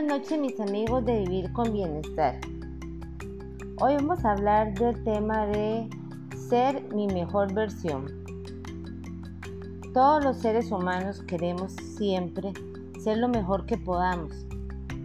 Buenas noches mis amigos de Vivir con Bienestar. Hoy vamos a hablar del tema de ser mi mejor versión. Todos los seres humanos queremos siempre ser lo mejor que podamos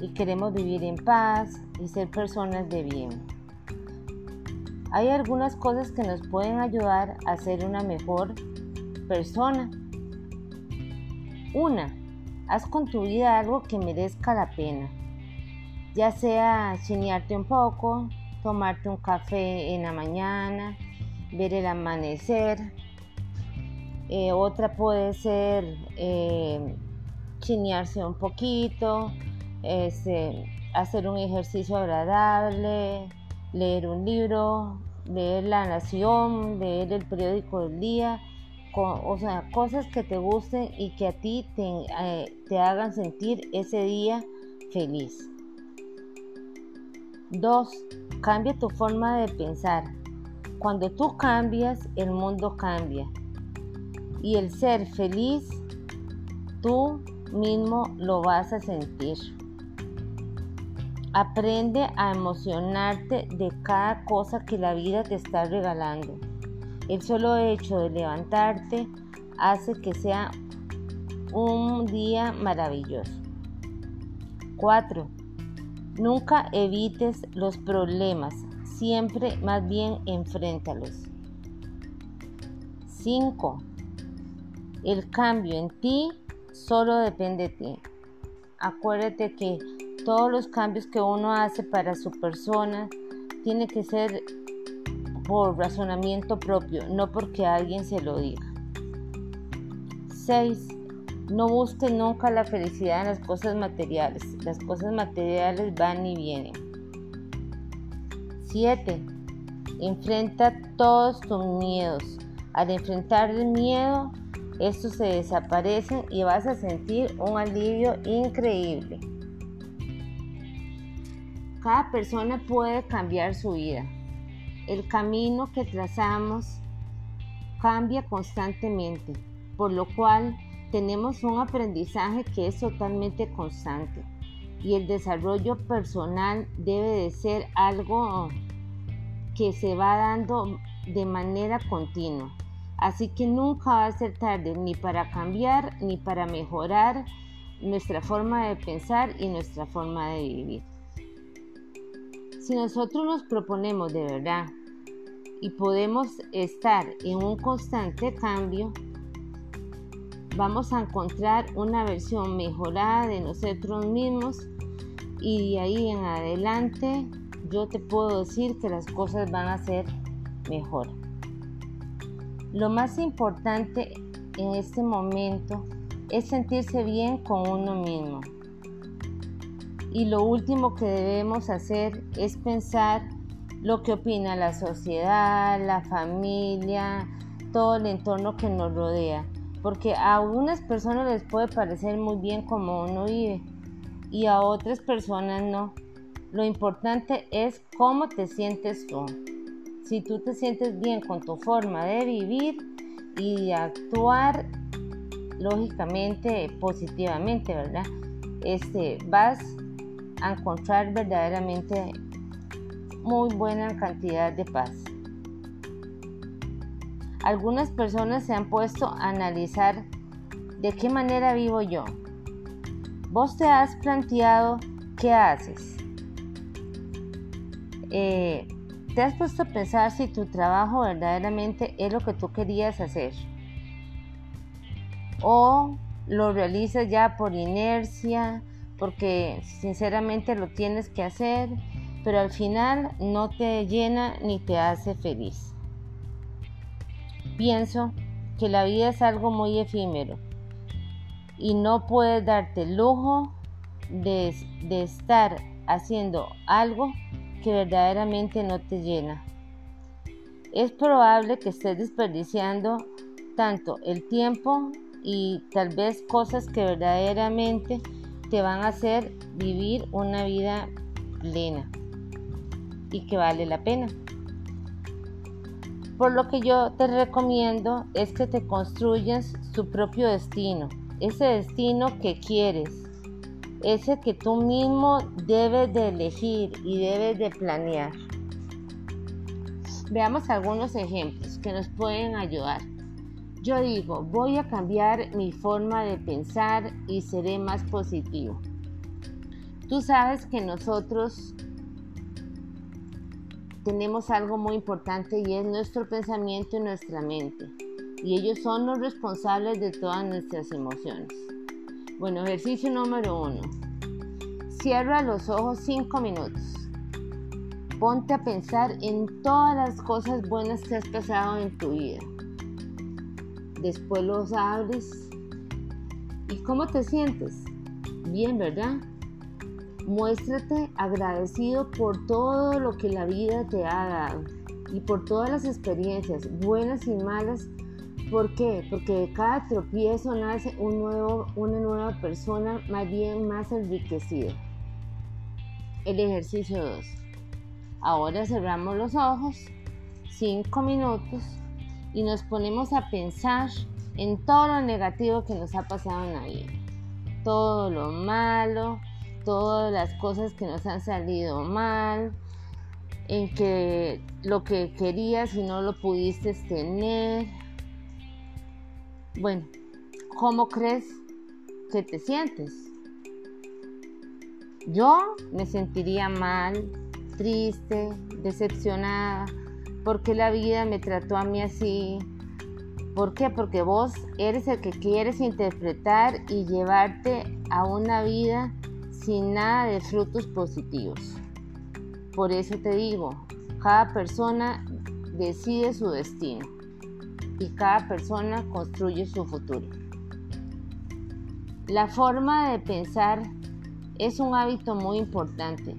y queremos vivir en paz y ser personas de bien. Hay algunas cosas que nos pueden ayudar a ser una mejor persona. Una, Haz con tu vida algo que merezca la pena, ya sea chinearte un poco, tomarte un café en la mañana, ver el amanecer. Eh, otra puede ser eh, chinearse un poquito, este, hacer un ejercicio agradable, leer un libro, leer La Nación, leer el periódico del día o sea, cosas que te gusten y que a ti te, eh, te hagan sentir ese día feliz. 2. Cambia tu forma de pensar. Cuando tú cambias, el mundo cambia. Y el ser feliz, tú mismo lo vas a sentir. Aprende a emocionarte de cada cosa que la vida te está regalando. El solo hecho de levantarte hace que sea un día maravilloso. 4. Nunca evites los problemas, siempre más bien enfréntalos. 5. El cambio en ti solo depende de ti. Acuérdate que todos los cambios que uno hace para su persona tiene que ser por razonamiento propio, no porque alguien se lo diga. 6. No busque nunca la felicidad en las cosas materiales. Las cosas materiales van y vienen. 7. Enfrenta todos tus miedos. Al enfrentar el miedo, estos se desaparecen y vas a sentir un alivio increíble. Cada persona puede cambiar su vida. El camino que trazamos cambia constantemente, por lo cual tenemos un aprendizaje que es totalmente constante y el desarrollo personal debe de ser algo que se va dando de manera continua. Así que nunca va a ser tarde ni para cambiar ni para mejorar nuestra forma de pensar y nuestra forma de vivir. Si nosotros nos proponemos de verdad y podemos estar en un constante cambio, vamos a encontrar una versión mejorada de nosotros mismos y de ahí en adelante yo te puedo decir que las cosas van a ser mejor. Lo más importante en este momento es sentirse bien con uno mismo. Y lo último que debemos hacer es pensar lo que opina la sociedad, la familia, todo el entorno que nos rodea. Porque a algunas personas les puede parecer muy bien como uno vive y a otras personas no. Lo importante es cómo te sientes tú. Si tú te sientes bien con tu forma de vivir y de actuar lógicamente positivamente, ¿verdad? Este, vas a encontrar verdaderamente muy buena cantidad de paz. Algunas personas se han puesto a analizar de qué manera vivo yo. Vos te has planteado qué haces. Eh, te has puesto a pensar si tu trabajo verdaderamente es lo que tú querías hacer. O lo realizas ya por inercia, porque sinceramente lo tienes que hacer pero al final no te llena ni te hace feliz. Pienso que la vida es algo muy efímero y no puedes darte el lujo de, de estar haciendo algo que verdaderamente no te llena. Es probable que estés desperdiciando tanto el tiempo y tal vez cosas que verdaderamente te van a hacer vivir una vida plena y que vale la pena. Por lo que yo te recomiendo es que te construyas tu propio destino, ese destino que quieres, ese que tú mismo debes de elegir y debes de planear. Veamos algunos ejemplos que nos pueden ayudar. Yo digo, voy a cambiar mi forma de pensar y seré más positivo. Tú sabes que nosotros tenemos algo muy importante y es nuestro pensamiento y nuestra mente. Y ellos son los responsables de todas nuestras emociones. Bueno, ejercicio número uno. Cierra los ojos cinco minutos. Ponte a pensar en todas las cosas buenas que has pasado en tu vida. Después los abres. ¿Y cómo te sientes? Bien, ¿verdad? Muéstrate agradecido por todo lo que la vida te ha dado y por todas las experiencias, buenas y malas, ¿Por qué? Porque de cada tropiezo nace un nuevo, una nueva persona más bien más enriquecida. El ejercicio 2. Ahora cerramos los ojos, 5 minutos, y nos ponemos a pensar en todo lo negativo que nos ha pasado en la vida. Todo lo malo, todas las cosas que nos han salido mal, en que lo que querías y no lo pudiste tener, bueno, ¿cómo crees que te sientes? Yo me sentiría mal, triste, decepcionada, porque la vida me trató a mí así. ¿Por qué? Porque vos eres el que quieres interpretar y llevarte a una vida sin nada de frutos positivos. Por eso te digo, cada persona decide su destino y cada persona construye su futuro. La forma de pensar es un hábito muy importante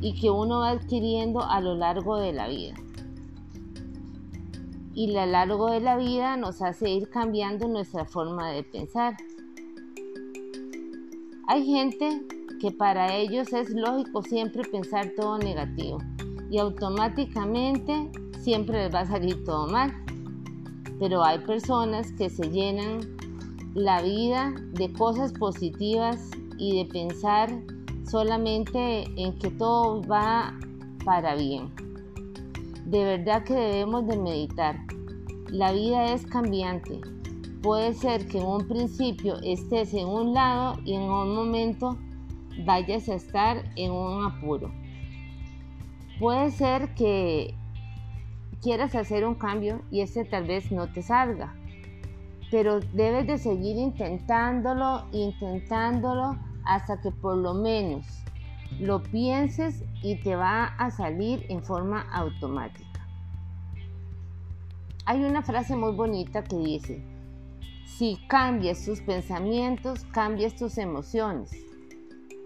y que uno va adquiriendo a lo largo de la vida. Y a lo largo de la vida nos hace ir cambiando nuestra forma de pensar. Hay gente que para ellos es lógico siempre pensar todo negativo y automáticamente siempre les va a salir todo mal pero hay personas que se llenan la vida de cosas positivas y de pensar solamente en que todo va para bien. De verdad que debemos de meditar. La vida es cambiante. Puede ser que en un principio estés en un lado y en un momento vayas a estar en un apuro. Puede ser que quieras hacer un cambio y ese tal vez no te salga. Pero debes de seguir intentándolo, intentándolo hasta que por lo menos lo pienses y te va a salir en forma automática. Hay una frase muy bonita que dice, si cambias tus pensamientos, cambias tus emociones.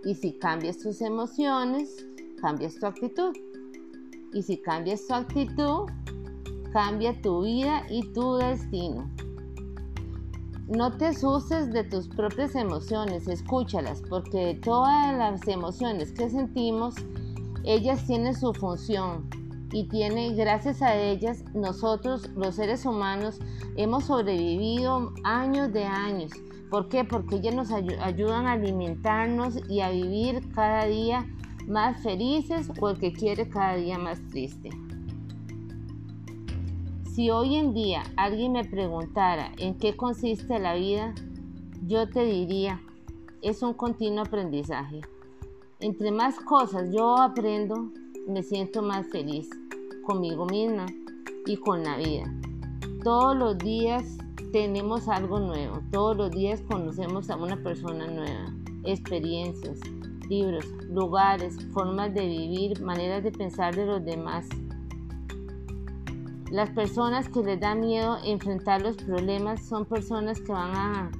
Y si cambias tus emociones, cambias tu actitud. Y si cambias tu actitud, cambia tu vida y tu destino. No te asustes de tus propias emociones, escúchalas, porque todas las emociones que sentimos, ellas tienen su función y tiene, gracias a ellas, nosotros los seres humanos hemos sobrevivido años de años. ¿Por qué? Porque ellas nos ayudan a alimentarnos y a vivir cada día más felices o el que quiere cada día más triste. Si hoy en día alguien me preguntara en qué consiste la vida, yo te diría, es un continuo aprendizaje. Entre más cosas yo aprendo, me siento más feliz conmigo misma y con la vida. Todos los días tenemos algo nuevo, todos los días conocemos a una persona nueva, experiencias, libros, lugares, formas de vivir, maneras de pensar de los demás. Las personas que les da miedo enfrentar los problemas son personas que van a,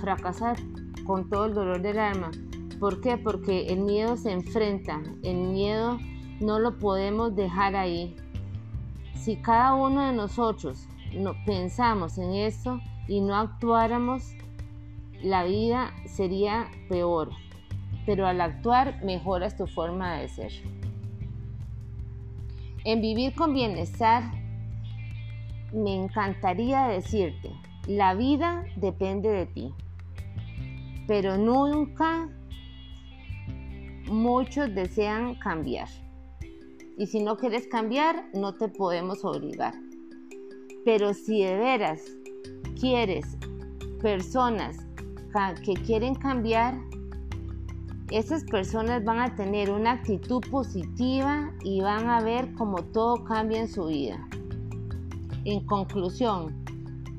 fracasar con todo el dolor del alma. ¿Por qué? Porque el miedo se enfrenta, el miedo no lo podemos dejar ahí. Si cada uno de nosotros no, pensamos en esto y no actuáramos, la vida sería peor. Pero al actuar mejoras tu forma de ser. En vivir con bienestar me encantaría decirte, la vida depende de ti, pero nunca muchos desean cambiar. Y si no quieres cambiar, no te podemos obligar. Pero si de veras quieres personas que quieren cambiar, esas personas van a tener una actitud positiva y van a ver cómo todo cambia en su vida. En conclusión,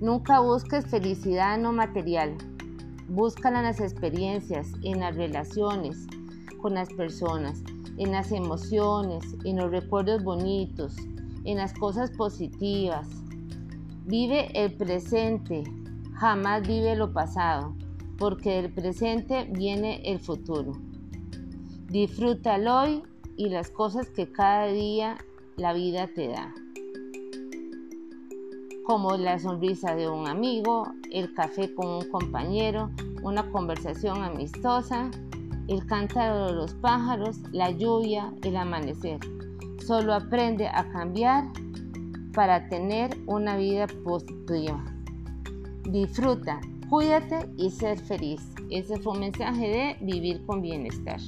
nunca busques felicidad no material. Búscala en las experiencias, en las relaciones con las personas, en las emociones, en los recuerdos bonitos, en las cosas positivas. Vive el presente, jamás vive lo pasado, porque del presente viene el futuro. Disfruta el hoy y las cosas que cada día la vida te da como la sonrisa de un amigo, el café con un compañero, una conversación amistosa, el cántaro de los pájaros, la lluvia, el amanecer. Solo aprende a cambiar para tener una vida positiva. Disfruta, cuídate y ser feliz. Ese fue un mensaje de vivir con bienestar.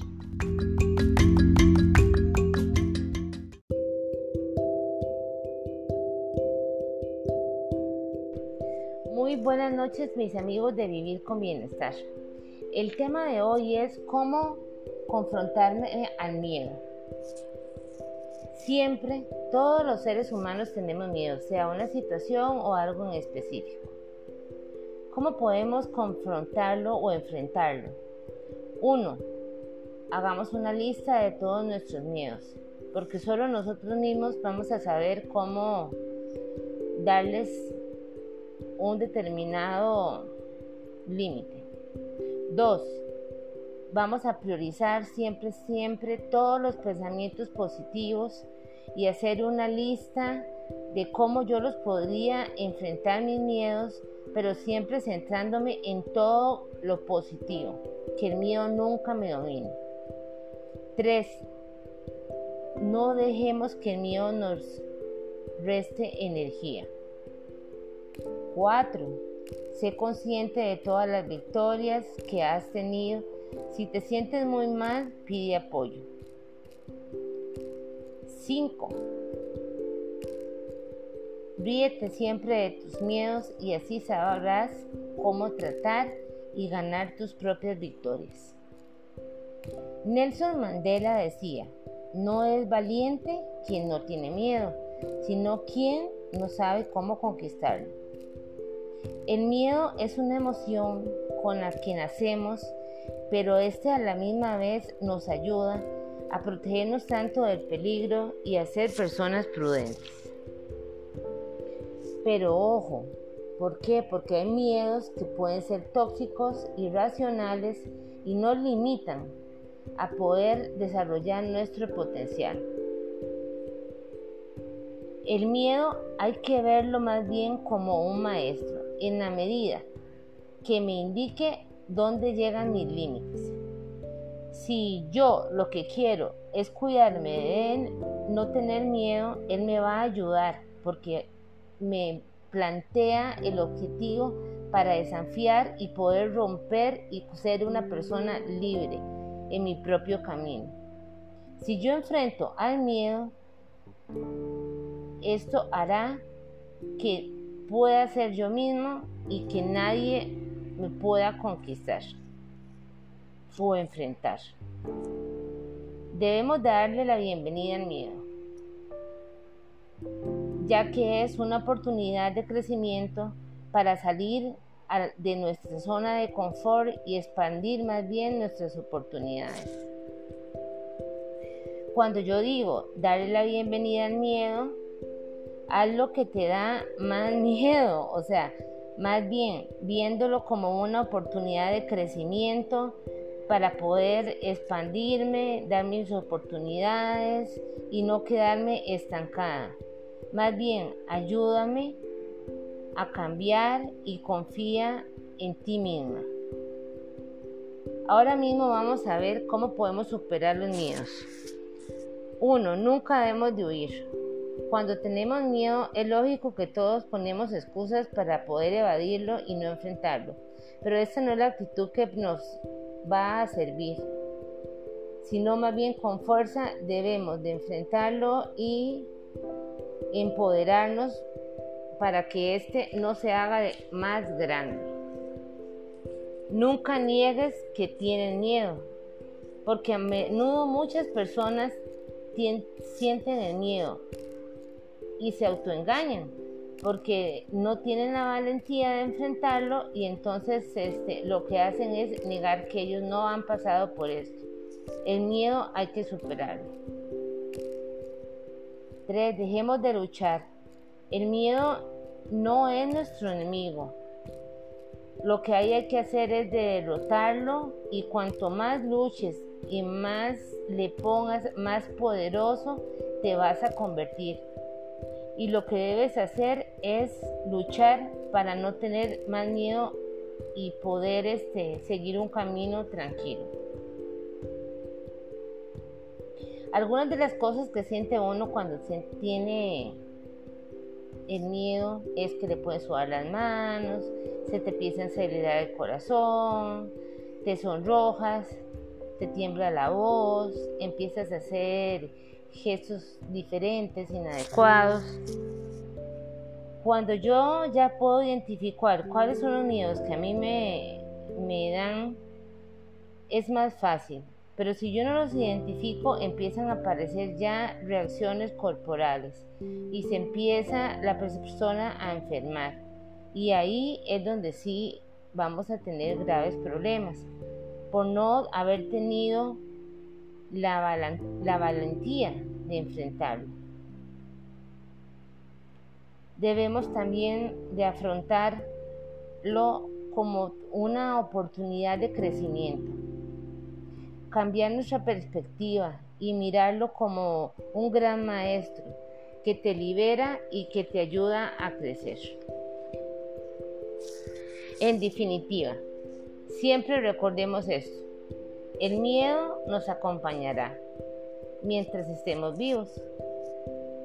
buenas noches mis amigos de Vivir con Bienestar. El tema de hoy es cómo confrontarme al miedo. Siempre, todos los seres humanos tenemos miedo, sea una situación o algo en específico. ¿Cómo podemos confrontarlo o enfrentarlo? Uno, hagamos una lista de todos nuestros miedos, porque solo nosotros mismos vamos a saber cómo darles un determinado límite. Dos, vamos a priorizar siempre, siempre todos los pensamientos positivos y hacer una lista de cómo yo los podría enfrentar mis miedos, pero siempre centrándome en todo lo positivo, que el miedo nunca me domine. Tres, no dejemos que el miedo nos reste energía. 4. Sé consciente de todas las victorias que has tenido. Si te sientes muy mal, pide apoyo. 5. Ríete siempre de tus miedos y así sabrás cómo tratar y ganar tus propias victorias. Nelson Mandela decía, no es valiente quien no tiene miedo, sino quien no sabe cómo conquistarlo. El miedo es una emoción con la que nacemos, pero este a la misma vez nos ayuda a protegernos tanto del peligro y a ser personas prudentes. Pero ojo, ¿por qué? Porque hay miedos que pueden ser tóxicos, irracionales y nos limitan a poder desarrollar nuestro potencial. El miedo hay que verlo más bien como un maestro en la medida que me indique dónde llegan mis límites. Si yo lo que quiero es cuidarme de él, no tener miedo, él me va a ayudar porque me plantea el objetivo para desafiar y poder romper y ser una persona libre en mi propio camino. Si yo enfrento al miedo, esto hará que pueda ser yo mismo y que nadie me pueda conquistar o enfrentar. Debemos darle la bienvenida al miedo, ya que es una oportunidad de crecimiento para salir de nuestra zona de confort y expandir más bien nuestras oportunidades. Cuando yo digo darle la bienvenida al miedo, haz lo que te da más miedo, o sea, más bien viéndolo como una oportunidad de crecimiento para poder expandirme, dar mis oportunidades y no quedarme estancada. Más bien, ayúdame a cambiar y confía en ti misma. Ahora mismo vamos a ver cómo podemos superar los miedos. Uno, nunca debemos de huir. Cuando tenemos miedo es lógico que todos ponemos excusas para poder evadirlo y no enfrentarlo, pero esta no es la actitud que nos va a servir. sino más bien con fuerza debemos de enfrentarlo y empoderarnos para que éste no se haga más grande. Nunca niegues que tienen miedo, porque a menudo muchas personas sienten el miedo y se autoengañan porque no tienen la valentía de enfrentarlo y entonces este, lo que hacen es negar que ellos no han pasado por esto. El miedo hay que superarlo. 3. Dejemos de luchar. El miedo no es nuestro enemigo. Lo que hay que hacer es derrotarlo y cuanto más luches y más le pongas, más poderoso te vas a convertir. Y lo que debes hacer es luchar para no tener más miedo y poder este, seguir un camino tranquilo. Algunas de las cosas que siente uno cuando tiene el miedo es que le puedes sudar las manos, se te empieza a acelerar el corazón, te sonrojas, te tiembla la voz, empiezas a hacer gestos diferentes, inadecuados. Cuando yo ya puedo identificar cuáles son los miedos que a mí me, me dan, es más fácil. Pero si yo no los identifico, empiezan a aparecer ya reacciones corporales y se empieza la persona a enfermar. Y ahí es donde sí vamos a tener graves problemas por no haber tenido la, la valentía de enfrentarlo. Debemos también de afrontarlo como una oportunidad de crecimiento cambiar nuestra perspectiva y mirarlo como un gran maestro que te libera y que te ayuda a crecer. En definitiva, siempre recordemos esto. El miedo nos acompañará mientras estemos vivos.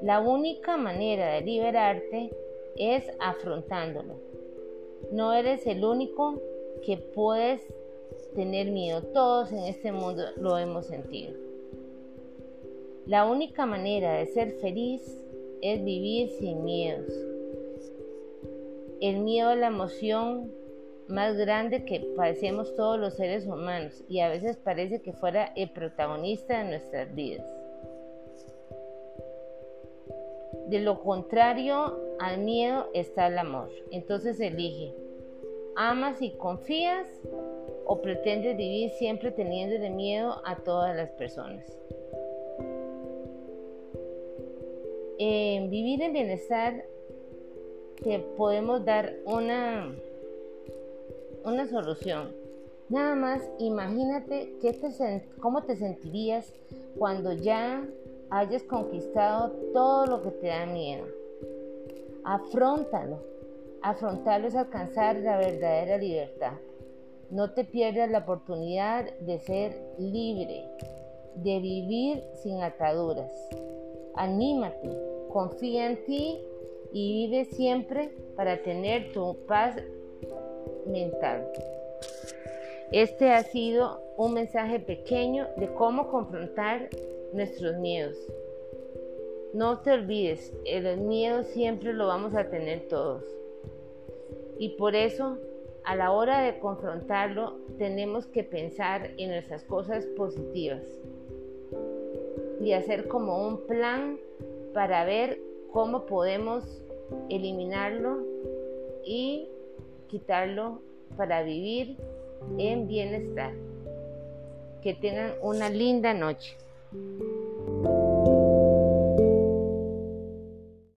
La única manera de liberarte es afrontándolo. No eres el único que puedes tener miedo. Todos en este mundo lo hemos sentido. La única manera de ser feliz es vivir sin miedos. El miedo es la emoción más grande que padecemos todos los seres humanos y a veces parece que fuera el protagonista de nuestras vidas. De lo contrario al miedo está el amor. Entonces elige. ¿Amas y confías o pretendes vivir siempre teniendo de miedo a todas las personas? En vivir en bienestar te podemos dar una, una solución. Nada más imagínate cómo te sentirías cuando ya hayas conquistado todo lo que te da miedo. Afrontalo. Afrontarlo es alcanzar la verdadera libertad. No te pierdas la oportunidad de ser libre, de vivir sin ataduras. Anímate, confía en ti y vive siempre para tener tu paz mental. Este ha sido un mensaje pequeño de cómo confrontar nuestros miedos. No te olvides, el miedo siempre lo vamos a tener todos. Y por eso a la hora de confrontarlo tenemos que pensar en nuestras cosas positivas y hacer como un plan para ver cómo podemos eliminarlo y quitarlo para vivir en bienestar. Que tengan una linda noche.